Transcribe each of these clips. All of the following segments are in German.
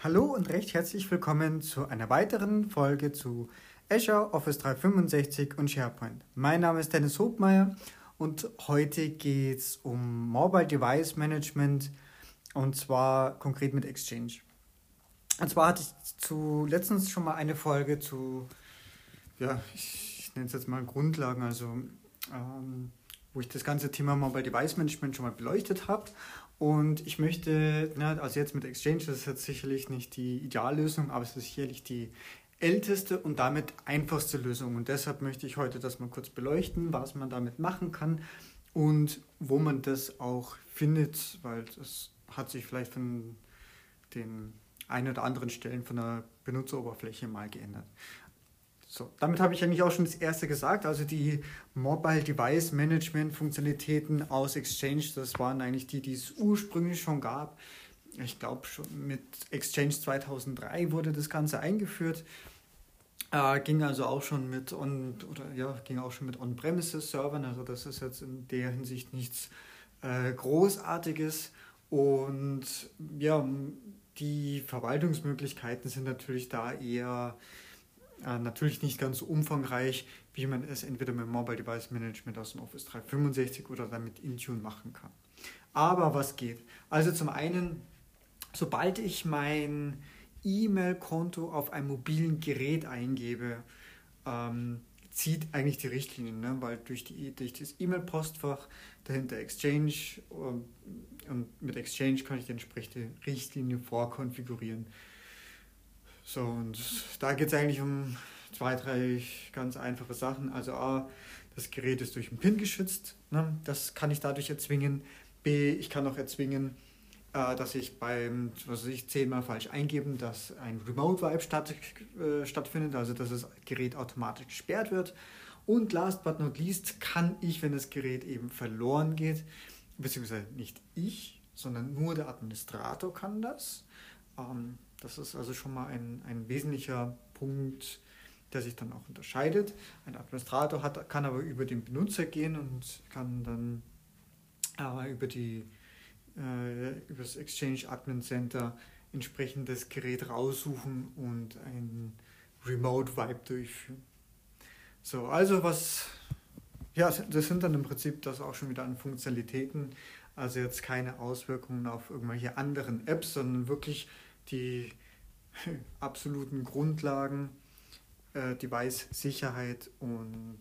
Hallo und recht herzlich willkommen zu einer weiteren Folge zu Azure, Office 365 und SharePoint. Mein Name ist Dennis Hobmeier und heute geht es um Mobile Device Management und zwar konkret mit Exchange. Und zwar hatte ich zu letztens schon mal eine Folge zu, ja, ich nenne es jetzt mal Grundlagen, also ähm, wo ich das ganze Thema Mobile Device Management schon mal beleuchtet habe. Und ich möchte, ne, also jetzt mit Exchange, das ist jetzt sicherlich nicht die Ideallösung, aber es ist sicherlich die älteste und damit einfachste Lösung. Und deshalb möchte ich heute das mal kurz beleuchten, was man damit machen kann und wo man das auch findet, weil das hat sich vielleicht von den ein oder anderen Stellen von der Benutzeroberfläche mal geändert. So, damit habe ich eigentlich auch schon das erste gesagt. Also die Mobile Device Management Funktionalitäten aus Exchange, das waren eigentlich die, die es ursprünglich schon gab. Ich glaube schon mit Exchange 2003 wurde das Ganze eingeführt. Äh, ging also auch schon mit on oder ja, ging auch schon mit On-Premises Servern. Also das ist jetzt in der Hinsicht nichts äh, Großartiges. Und ja, die Verwaltungsmöglichkeiten sind natürlich da eher äh, natürlich nicht ganz so umfangreich, wie man es entweder mit Mobile Device Management aus dem Office 365 oder dann mit Intune machen kann. Aber was geht? Also zum einen, sobald ich mein E-Mail-Konto auf einem mobilen Gerät eingebe, ähm, zieht eigentlich die Richtlinie, ne? weil durch, die, durch das E-Mail-Postfach dahinter Exchange und, ähm, und mit Exchange kann ich die entsprechende Richtlinie vorkonfigurieren. So, und da geht es eigentlich um zwei, drei ganz einfache Sachen. Also A, das Gerät ist durch einen PIN geschützt. Ne? Das kann ich dadurch erzwingen. B, ich kann auch erzwingen, äh, dass ich beim, was weiß ich, zehnmal falsch eingeben, dass ein Remote-Vibe statt, äh, stattfindet, also dass das Gerät automatisch gesperrt wird. Und last but not least kann ich, wenn das Gerät eben verloren geht, beziehungsweise nicht ich, sondern nur der Administrator kann das. Ähm, das ist also schon mal ein, ein wesentlicher Punkt, der sich dann auch unterscheidet. Ein Administrator hat, kann aber über den Benutzer gehen und kann dann äh, über, die, äh, über das Exchange Admin Center entsprechend das Gerät raussuchen und ein Remote Vibe durchführen. So, also was, ja, das sind dann im Prinzip das auch schon wieder an Funktionalitäten, also jetzt keine Auswirkungen auf irgendwelche anderen Apps, sondern wirklich die absoluten Grundlagen, äh, Device-Sicherheit und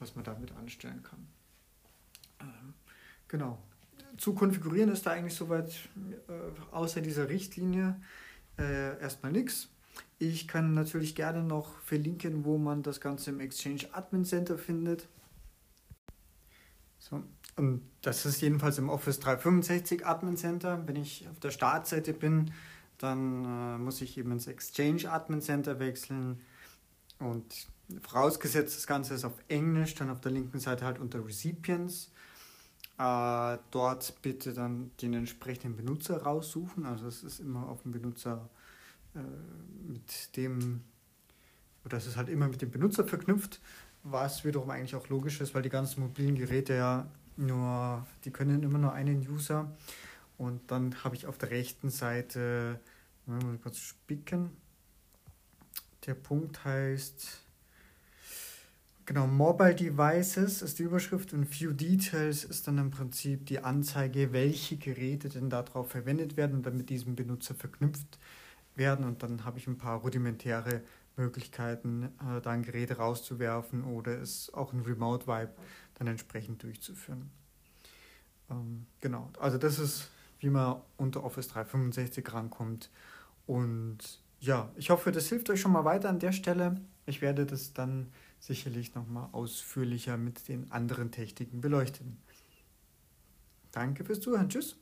was man damit anstellen kann. Ähm, genau. Zu konfigurieren ist da eigentlich soweit äh, außer dieser Richtlinie äh, erstmal nichts. Ich kann natürlich gerne noch verlinken, wo man das Ganze im Exchange Admin Center findet. So, und das ist jedenfalls im Office 365 Admin Center. Wenn ich auf der Startseite bin, dann äh, muss ich eben ins Exchange Admin Center wechseln und vorausgesetzt das Ganze ist auf Englisch, dann auf der linken Seite halt unter Recipients. Äh, dort bitte dann den entsprechenden Benutzer raussuchen. Also es ist immer auf dem Benutzer äh, mit dem, oder es ist halt immer mit dem Benutzer verknüpft, was wiederum eigentlich auch logisch ist, weil die ganzen mobilen Geräte ja nur, die können immer nur einen User. Und dann habe ich auf der rechten Seite Mal kurz spicken. Der Punkt heißt, genau, Mobile Devices ist die Überschrift und View Details ist dann im Prinzip die Anzeige, welche Geräte denn darauf verwendet werden und dann mit diesem Benutzer verknüpft werden. Und dann habe ich ein paar rudimentäre Möglichkeiten, äh, da ein Gerät rauszuwerfen oder es auch ein Remote Vibe dann entsprechend durchzuführen. Ähm, genau, also das ist, wie man unter Office 365 rankommt und ja, ich hoffe, das hilft euch schon mal weiter an der Stelle. Ich werde das dann sicherlich nochmal ausführlicher mit den anderen Techniken beleuchten. Danke fürs Zuhören. Tschüss.